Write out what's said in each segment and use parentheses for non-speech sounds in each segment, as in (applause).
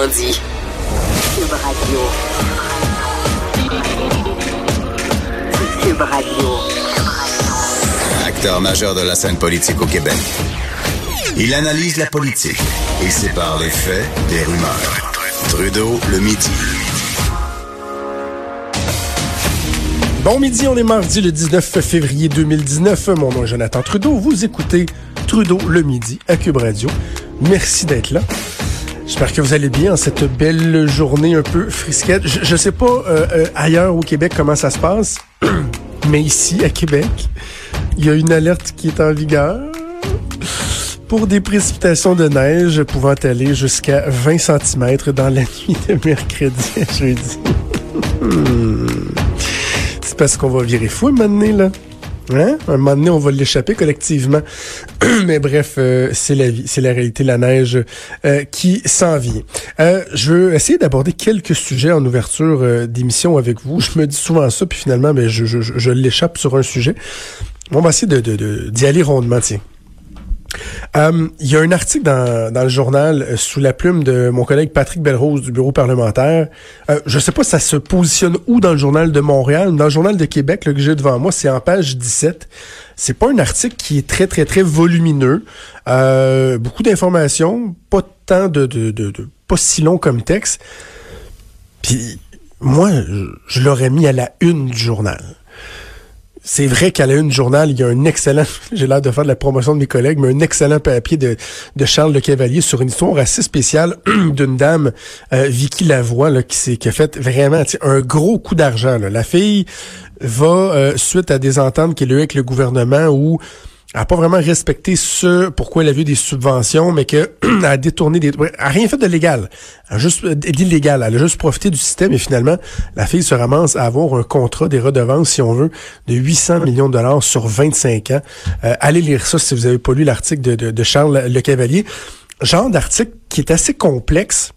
dit. Cube Radio. Cube Radio. Acteur majeur de la scène politique au Québec. Il analyse la politique et sépare les faits des rumeurs. Trudeau le midi. Bon midi, on est mardi le 19 février 2019. Mon nom est Jonathan Trudeau. Vous écoutez Trudeau le midi à Cube Radio. Merci d'être là. J'espère que vous allez bien en cette belle journée un peu frisquette. Je, je sais pas euh, euh, ailleurs au Québec comment ça se passe, (clears throat) mais ici à Québec, il y a une alerte qui est en vigueur pour des précipitations de neige pouvant aller jusqu'à 20 cm dans la (laughs) nuit de mercredi à jeudi. (laughs) Hmm. C'est parce qu'on va virer fou maintenant, là. Hein? Un moment donné, on va l'échapper collectivement. (clears throat) Mais bref, euh, c'est la vie, c'est la réalité, la neige euh, qui s'en vient. Euh, je veux essayer d'aborder quelques sujets en ouverture d'émission avec vous. Je me dis souvent ça, puis finalement, mais ben, je, je, je l'échappe sur un sujet. On va essayer de, de, de, d'y aller rondement, tiens. Euh, il y a un article dans, le journal euh, sous la plume de mon collègue Patrick Belrose du bureau parlementaire. Euh, je sais pas si ça se positionne où dans le journal de Montréal, dans le journal de Québec le que j'ai devant moi, c'est en page 17. C'est pas un article qui est très très très volumineux, beaucoup d'informations, pas tant de, de, de, de, pas si long comme texte. Puis moi, je l'aurais mis à la une du journal c'est vrai qu'à la une journal, il y a un excellent, (laughs) j'ai l'air de faire de la promotion de mes collègues, mais un excellent papier de, Charles Le Cavalier sur une histoire assez spéciale (clears throat) d'une dame, euh, Vicky Lavoie, là, qui, qui a fait vraiment un gros coup d'argent. La fille va, euh, suite à des ententes qu'elle a eues avec le gouvernement, où n'a pas vraiment respecté ce pourquoi elle a vu des subventions, mais qu'elle (clears throat) a détourné des... N'a rien fait de légal. A juste d'illégal. Elle a juste profité du système et finalement, la fille se ramasse à avoir un contrat des redevances, si on veut, de 800 millions de dollars sur 25 ans. Euh, allez lire ça si vous avez pas lu l'article de, de, de Charles Le Cavalier. Genre d'article qui est assez complexe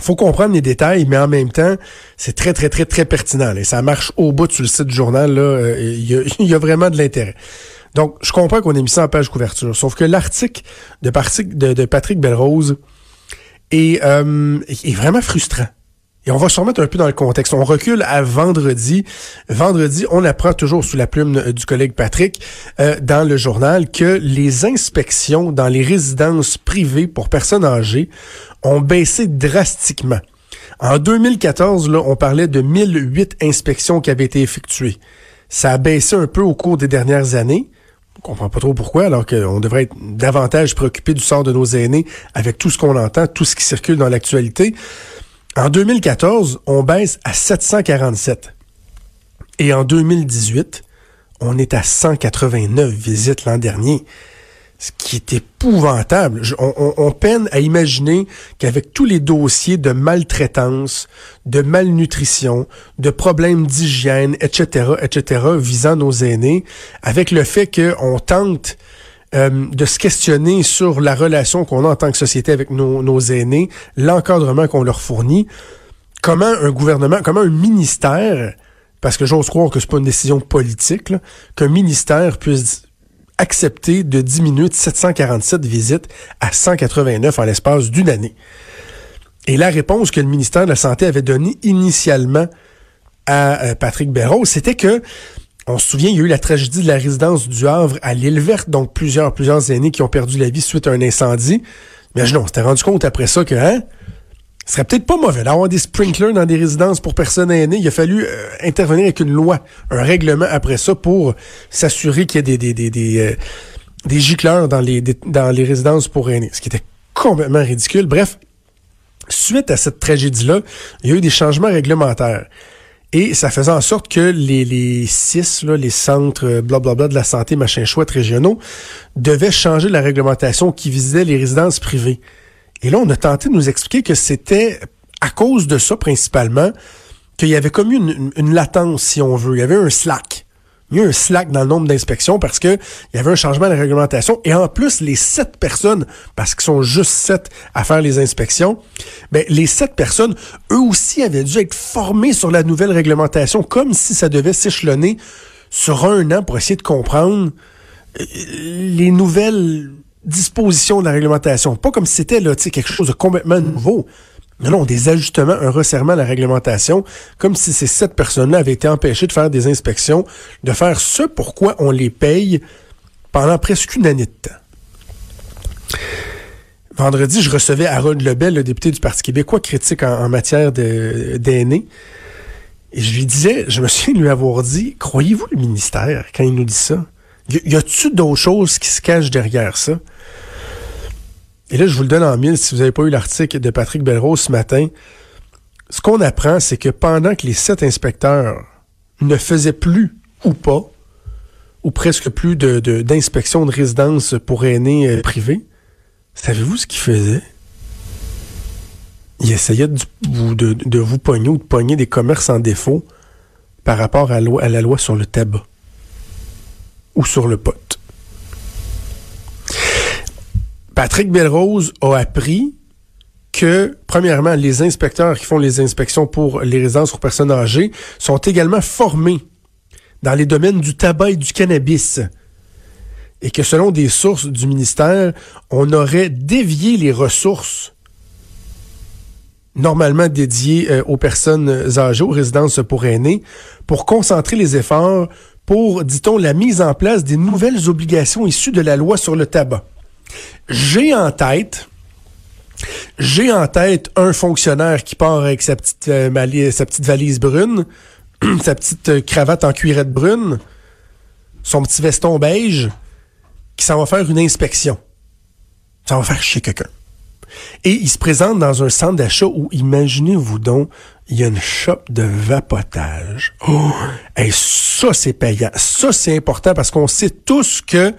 faut comprendre les détails, mais en même temps, c'est très, très, très, très pertinent. Et ça marche au bout sur le site du journal. Euh, il y, (laughs) y, a vraiment de l'intérêt. Donc, je comprends qu'on ait mis ça en page couverture. Sauf que l'article de, de, de, Patrick Belrose est, euh, est vraiment frustrant. Et on va se remettre un peu dans le contexte. On recule à vendredi. Vendredi, on apprend toujours sous la plume du collègue Patrick euh, dans le journal que les inspections dans les résidences privées pour personnes âgées ont baissé drastiquement. En 2014, là, on parlait de 1008 inspections qui avaient été effectuées. Ça a baissé un peu au cours des dernières années. On comprend pas trop pourquoi, alors qu'on devrait être davantage préoccupé du sort de nos aînés avec tout ce qu'on entend, tout ce qui circule dans l'actualité. En 2014, on baisse à 747. Et en 2018, on est à 189 visites l'an dernier ce qui est épouvantable. on, peine à imaginer qu'avec tous les dossiers de maltraitance, de malnutrition, de problèmes d'hygiène, etc., etc., visant nos aînés, avec le fait qu'on tente euh, de se questionner sur la relation qu'on a en tant que société avec nos, nos aînés, l'encadrement qu'on leur fournit, comment un gouvernement, comment un ministère, parce que j'ose croire que c'est pas une décision politique, qu'un ministère puisse accepté de diminuer de 747 visites à 189 en l'espace d'une année. Et la réponse que le ministère de la Santé avait donnée initialement à euh, Patrick Béraud, c'était que, on se souvient, il y a eu la tragédie de la résidence du Havre à l'île verte, donc plusieurs, plusieurs aînés qui ont perdu la vie suite à un incendie. Mais non, on s'était rendu compte après ça que, hein, ce serait peut-être pas mauvais d'avoir des sprinklers dans des résidences pour personnes aînées. Il a fallu euh, intervenir avec une loi, un règlement après ça pour s'assurer qu'il y ait des, des, des, euh, gicleurs dans les, résidences pour aînés, ce qui était complètement ridicule. Bref, suite à cette tragédie-là, il y a eu des changements réglementaires. Et ça faisait en sorte que les, les six, les centres euh, blablabla de la santé, machin chouette régionaux, devaient changer la réglementation qui visait les résidences privées. Et là, on a tenté de nous expliquer que c'était à cause de ça principalement qu'il y avait comme une, une, latence, si on veut. Il y avait un slack. Il y a eu un slack dans le nombre d'inspections parce que il y avait un changement de la réglementation. Et en plus, les sept personnes, parce qu'ils sont juste sept à faire les inspections, ben, les sept personnes, eux aussi avaient dû être formés sur la nouvelle réglementation, comme si ça devait s'échelonner sur un an pour essayer de comprendre euh, les nouvelles disposition de la réglementation. Pas comme si c'était quelque chose de complètement nouveau. Non, non, des ajustements, un resserrement à la réglementation, comme si ces sept personnes-là avaient été empêchées de faire des inspections, de faire ce pourquoi on les paye pendant presque une année de temps. Vendredi, je recevais Harold Lebel, le député du Parti québécois, critique en, matière d'aînés. Et je lui disais, je me souviens de lui avoir dit, croyez-vous le ministère quand il nous dit ça? Y, y a-tu d'autres choses qui se cachent derrière ça? Et là, je vous le donne en mille si vous n'avez pas eu l'article de Patrick Belrose ce matin. Ce qu'on apprend, c'est que pendant que les sept inspecteurs ne faisaient plus ou pas, ou presque plus d'inspection de, de, résidence pour aînés euh, privés, savez-vous ce qu'ils faisaient? Ils essayaient de, de, de, vous pogner ou de pogner des commerces en défaut par rapport à la loi sur le tabac ou sur le pot. Patrick Belrose a appris que, premièrement, les inspecteurs qui font les inspections pour les résidences pour personnes âgées sont également formés dans les domaines du tabac et du cannabis. Et que selon des sources du ministère, on aurait dévié les ressources normalement dédiées euh, aux personnes âgées, aux résidences pour aînés, pour concentrer les efforts pour, dit-on, la mise en place des nouvelles obligations issues de la loi sur le tabac. J'ai en tête, j'ai en tête un fonctionnaire qui part avec sa petite, euh, sa petite valise brune, (clears throat) sa petite euh, cravate en cuirette brune, son petit veston beige, qui s'en va faire une inspection. Ça va faire chier quelqu'un. Et il se présente dans un centre d'achat où, imaginez-vous donc, il y a une shop de vapotage. Oh, et ça, c'est payant. Ça, c'est important parce qu'on sait tous que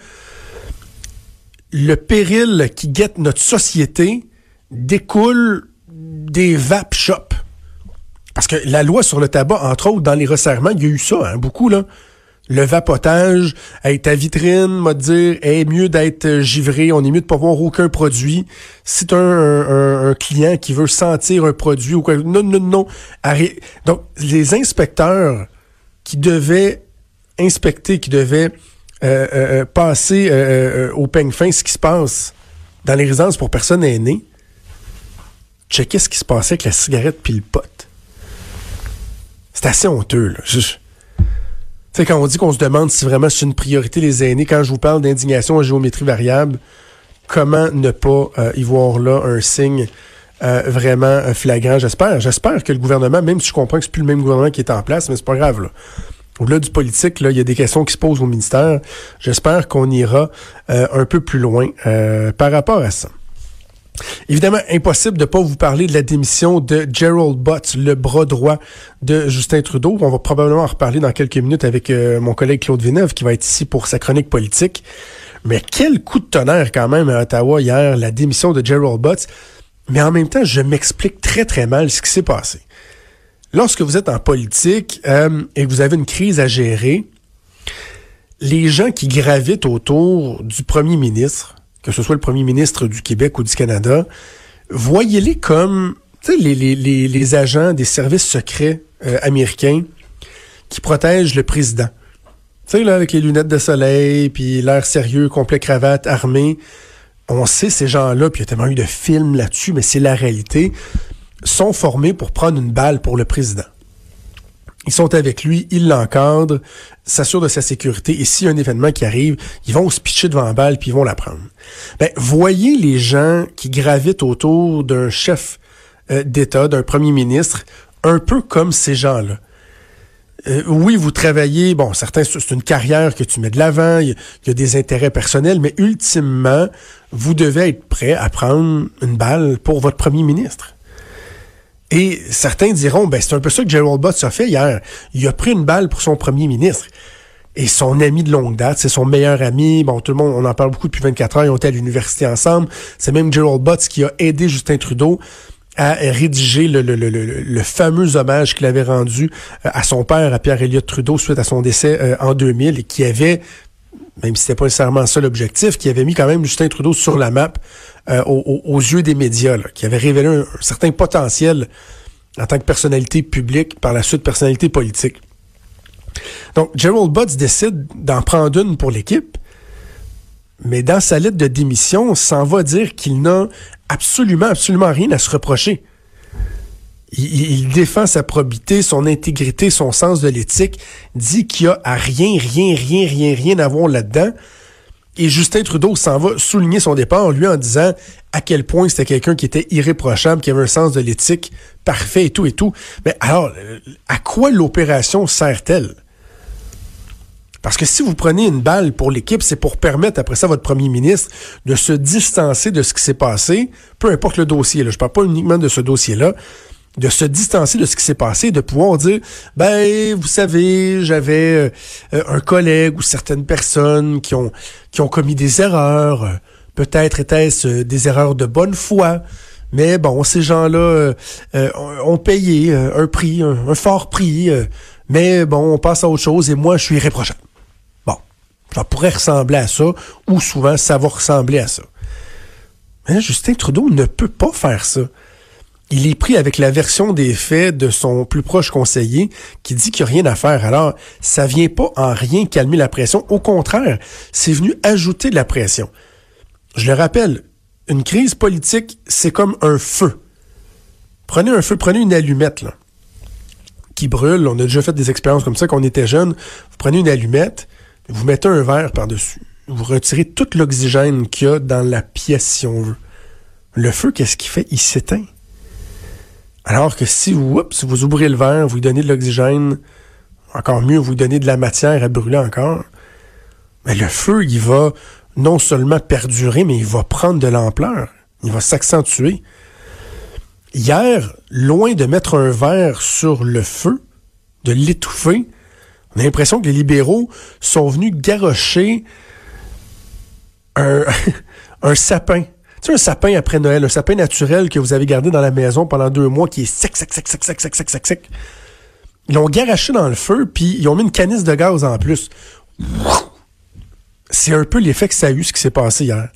le péril qui guette notre société découle des vape shops. Parce que la loi sur le tabac, entre autres, dans les resserrements, il y a eu ça, hein, beaucoup, là. Le vapotage, hey, ta vitrine, m'a dire, est mieux d'être givré, on est mieux de pas voir aucun produit. Si tu un, client qui veut sentir un produit ou quoi, non, non, non. Donc, les inspecteurs qui devaient inspecter, qui devaient euh, euh, euh, passer au peigne fin ce qui se passe dans les résidences pour personnes aînées, checker ce qui se passait avec la cigarette puis le pot. C'est assez honteux, là. Tu sais, quand on dit qu'on se demande si vraiment c'est une priorité les aînés, quand je vous parle d'indignation en géométrie variable, comment ne pas y voir là un signe vraiment flagrant? J'espère. J'espère que le gouvernement, même si je comprends que c'est plus le même gouvernement qui est en place, mais c'est pas grave, là au-delà du politique, là, il y a des questions qui se posent au ministère. J'espère qu'on ira euh, un peu plus loin euh, par rapport à ça. Évidemment, impossible de pas vous parler de la démission de Gerald Butts, le bras droit de Justin Trudeau. On va probablement en reparler dans quelques minutes avec euh, mon collègue Claude Villeneuve qui va être ici pour sa chronique politique. Mais quel coup de tonnerre quand même à Ottawa hier, la démission de Gerald Butts. Mais en même temps, je m'explique très très mal ce qui s'est passé. Lorsque vous êtes en politique euh, et que vous avez une crise à gérer, les gens qui gravitent autour du premier ministre, que ce soit le premier ministre du Québec ou du Canada, voyez-les comme les, les, agents des services secrets euh, américains qui protègent le président. Tu sais, là, avec les lunettes de soleil, puis l'air sérieux, complet cravate, armé. On sait ces gens-là, puis il y a tellement eu de films là-dessus, mais c'est la réalité sont formés pour prendre une balle pour le président. Ils sont avec lui, ils l'encadrent, s'assurent de sa sécurité, et s'il y a un événement qui arrive, ils vont se pitcher devant la balle, puis ils vont la prendre. Ben, voyez les gens qui gravitent autour d'un chef euh, d'État, d'un premier ministre, un peu comme ces gens-là. Euh, oui, vous travaillez, bon, certains, c'est une carrière que tu mets de l'avant, il y, a des intérêts personnels, mais ultimement, vous devez être prêt à prendre une balle pour votre premier ministre. Et certains diront, ben c'est un peu ça que Gerald Butts a fait hier. Il a pris une balle pour son premier ministre. Et son ami de longue date, c'est son meilleur ami. Bon, tout le monde, on en parle beaucoup depuis 24 ans. Ils ont été à l'université ensemble. C'est même Gerald Butts qui a aidé Justin Trudeau à rédiger le, le, le, le fameux hommage qu'il avait rendu euh, à son père, à Pierre Elliott Trudeau, suite à son décès euh, en 2000, et qui avait, même si c'était pas nécessairement ça l'objectif, qui avait mis quand même Justin Trudeau sur la map euh, aux, yeux des médias, qui avait révélé un, certain potentiel en tant que personnalité publique, par la suite personnalité politique. Donc, Gerald Butts décide d'en prendre une pour l'équipe, mais dans sa lettre de démission, s'en va dire qu'il n'a absolument, absolument rien à se reprocher. Il, il défend sa probité, son intégrité, son sens de l'éthique, dit qu'il y a à rien, rien, rien, rien, rien à voir là-dedans. Et Justin Trudeau s'en va souligner son départ, lui, en disant à quel point c'était quelqu'un qui était irréprochable, qui avait un sens de l'éthique parfait et tout et tout. Mais alors, à quoi l'opération sert-elle? Parce que si vous prenez une balle pour l'équipe, c'est pour permettre après ça votre premier ministre de se distancer de ce qui s'est passé, peu importe le dossier. Je parle pas uniquement de ce dossier-là, de se distancer de ce qui s'est passé, de pouvoir dire, ben, vous savez, j'avais euh, un collègue ou certaines personnes qui ont, qui ont commis des erreurs. Peut-être était-ce euh, des erreurs de bonne foi. Mais bon, ces gens-là euh, euh, ont payé un prix, un, un fort prix. mais bon, on passe à autre chose et moi, je suis irréprochable. Bon, ça pourrait ressembler à ça, ou souvent, ça va ressembler à ça. Mais Justin Trudeau ne peut pas faire ça il est pris avec la version des faits de son plus proche conseiller qui dit qu'il n'y a rien à faire. Alors, ça vient pas en rien calmer la pression. Au contraire, c'est venu ajouter de la pression. Je le rappelle, une crise politique, c'est comme un feu. Prenez un feu, prenez une allumette, là, qui brûle. On a déjà fait des expériences comme ça quand on était jeune. Vous prenez une allumette, vous mettez un verre par-dessus. Vous retirez tout l'oxygène qu'il y a dans la pièce, si on veut. Le feu, qu'est-ce qu'il fait? Il s'éteint. Alors que si vous, ouvrez le verre, vous lui donnez de l'oxygène, encore mieux, vous lui donnez de la matière à brûler encore, mais le feu, il va non seulement perdurer, mais il va prendre de l'ampleur. Il va s'accentuer. Hier, loin de mettre un verre sur le feu, de l'étouffer, on a l'impression que les libéraux sont venus garrocher un, (laughs) sapin sais, un sapin après Noël, un sapin naturel que vous avez gardé dans la maison pendant deux mois qui est sec, sec, sec, sec, sec, sec, sec, sec, sec. Ils l'ont garaché dans le feu, puis ils ont mis une canisse de gaz en plus. C'est un peu l'effet que ça a eu, ce qui s'est passé hier.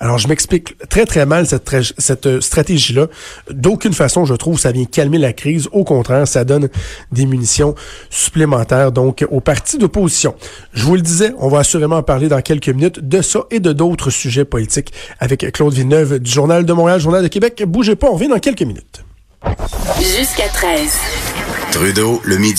Alors, je m'explique très, très mal cette, cette euh, stratégie-là. D'aucune façon, je trouve, ça vient calmer la crise. Au contraire, ça donne des munitions supplémentaires, donc, aux partis d'opposition. Je vous le disais, on va assurément en parler dans quelques minutes de ça et de d'autres sujets politiques avec Claude Villeneuve du Journal de Montréal, Journal de Québec. Bougez pas, on revient dans quelques minutes. Jusqu'à 13. Trudeau, le midi.